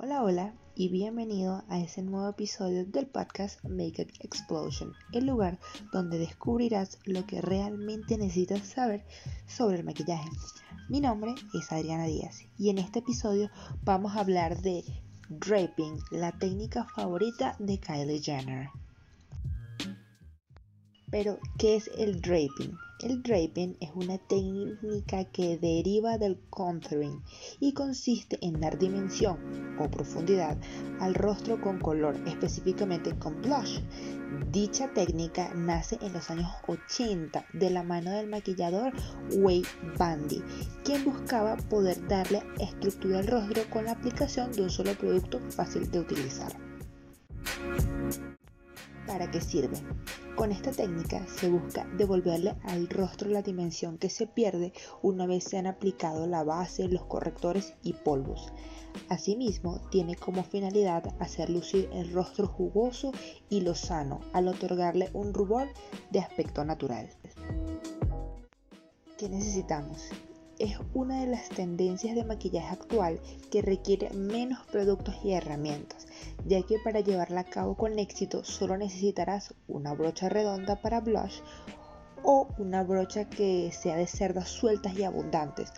Hola, hola y bienvenido a ese nuevo episodio del podcast Make It Explosion, el lugar donde descubrirás lo que realmente necesitas saber sobre el maquillaje. Mi nombre es Adriana Díaz y en este episodio vamos a hablar de draping, la técnica favorita de Kylie Jenner. Pero, ¿qué es el draping? El draping es una técnica que deriva del contouring y consiste en dar dimensión o profundidad al rostro con color, específicamente con blush. Dicha técnica nace en los años 80 de la mano del maquillador Wade Bandy, quien buscaba poder darle estructura al rostro con la aplicación de un solo producto fácil de utilizar. ¿Para qué sirve? Con esta técnica se busca devolverle al rostro la dimensión que se pierde una vez se han aplicado la base, los correctores y polvos. Asimismo, tiene como finalidad hacer lucir el rostro jugoso y lozano al otorgarle un rubor de aspecto natural. ¿Qué necesitamos? es una de las tendencias de maquillaje actual que requiere menos productos y herramientas, ya que para llevarla a cabo con éxito solo necesitarás una brocha redonda para blush o una brocha que sea de cerdas sueltas y abundantes.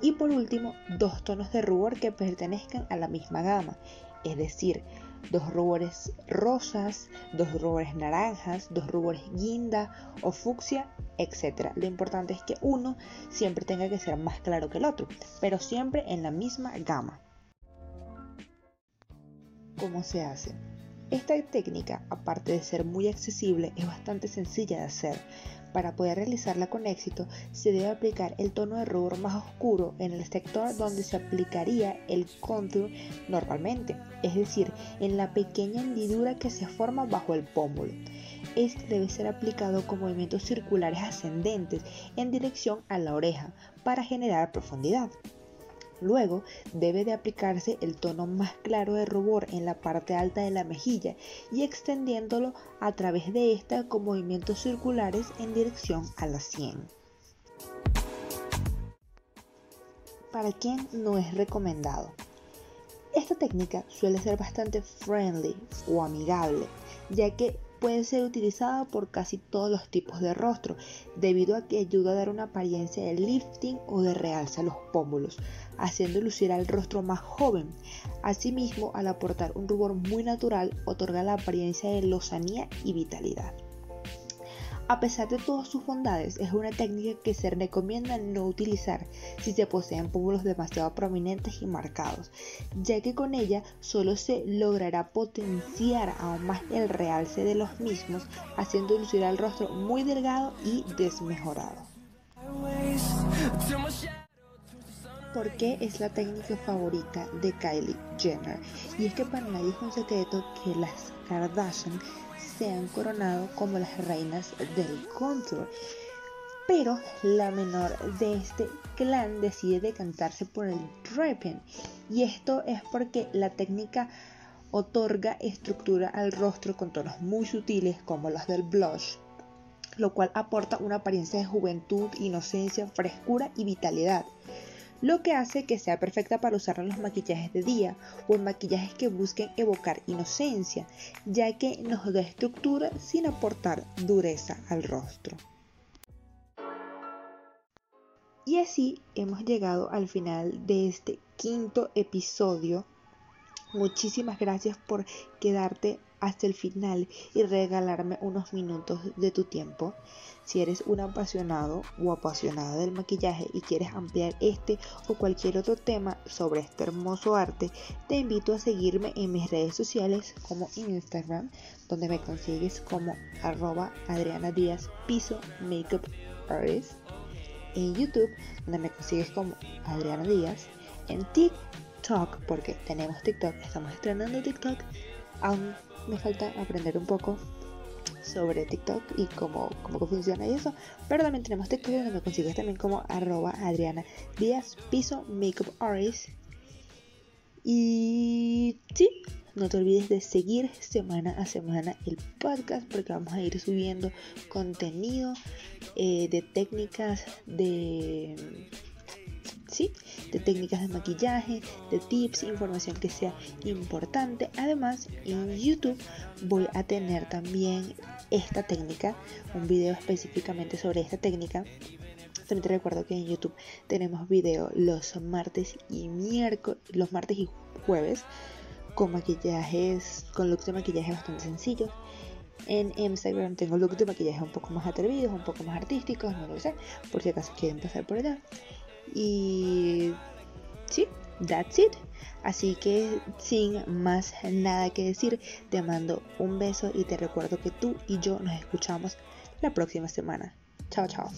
Y por último, dos tonos de rubor que pertenezcan a la misma gama, es decir, dos rubores rosas, dos rubores naranjas, dos rubores guinda o fucsia, etc. Lo importante es que uno siempre tenga que ser más claro que el otro, pero siempre en la misma gama. ¿Cómo se hace? Esta técnica, aparte de ser muy accesible, es bastante sencilla de hacer. Para poder realizarla con éxito, se debe aplicar el tono de rubor más oscuro en el sector donde se aplicaría el contour normalmente, es decir, en la pequeña hendidura que se forma bajo el pómulo. Este debe ser aplicado con movimientos circulares ascendentes en dirección a la oreja para generar profundidad. Luego debe de aplicarse el tono más claro de rubor en la parte alta de la mejilla y extendiéndolo a través de esta con movimientos circulares en dirección a la sien. ¿Para quién no es recomendado? Esta técnica suele ser bastante friendly o amigable, ya que puede ser utilizada por casi todos los tipos de rostro, debido a que ayuda a dar una apariencia de lifting o de realza a los pómulos, haciendo lucir al rostro más joven. Asimismo, al aportar un rubor muy natural, otorga la apariencia de lozanía y vitalidad. A pesar de todas sus bondades, es una técnica que se recomienda no utilizar si se poseen pómulos demasiado prominentes y marcados, ya que con ella solo se logrará potenciar aún más el realce de los mismos, haciendo lucir al rostro muy delgado y desmejorado. ¿Por qué es la técnica favorita de Kylie Jenner? Y es que para nadie es un secreto que las Kardashian se han coronado como las reinas del contour. Pero la menor de este clan decide decantarse por el draping. Y esto es porque la técnica otorga estructura al rostro con tonos muy sutiles como los del blush, lo cual aporta una apariencia de juventud, inocencia, frescura y vitalidad lo que hace que sea perfecta para usar en los maquillajes de día o en maquillajes que busquen evocar inocencia, ya que nos da estructura sin aportar dureza al rostro. Y así hemos llegado al final de este quinto episodio. Muchísimas gracias por quedarte hasta el final y regalarme unos minutos de tu tiempo. Si eres un apasionado o apasionada del maquillaje y quieres ampliar este o cualquier otro tema sobre este hermoso arte, te invito a seguirme en mis redes sociales como Instagram, donde me consigues como arroba Adriana Díaz Piso Makeup Artist, en YouTube, donde me consigues como Adriana Díaz, en TikTok, porque tenemos TikTok, estamos estrenando TikTok, aún me falta aprender un poco sobre TikTok y cómo, cómo funciona y eso. Pero también tenemos TikTok donde me consigues también como arroba Adriana Díaz Piso Makeup Artist. Y sí, no te olvides de seguir semana a semana el podcast porque vamos a ir subiendo contenido eh, de técnicas de De técnicas de maquillaje, de tips, información que sea importante. Además, en YouTube voy a tener también esta técnica, un video específicamente sobre esta técnica. También te recuerdo que en YouTube tenemos video los martes y miércoles, los martes y jueves con maquillajes, con looks de maquillaje bastante sencillos. En Instagram tengo looks de maquillaje un poco más atrevidos, un poco más artísticos, no lo sé, por si acaso quieren pasar por allá. Y sí, that's it. Así que sin más nada que decir, te mando un beso y te recuerdo que tú y yo nos escuchamos la próxima semana. Chao, chao.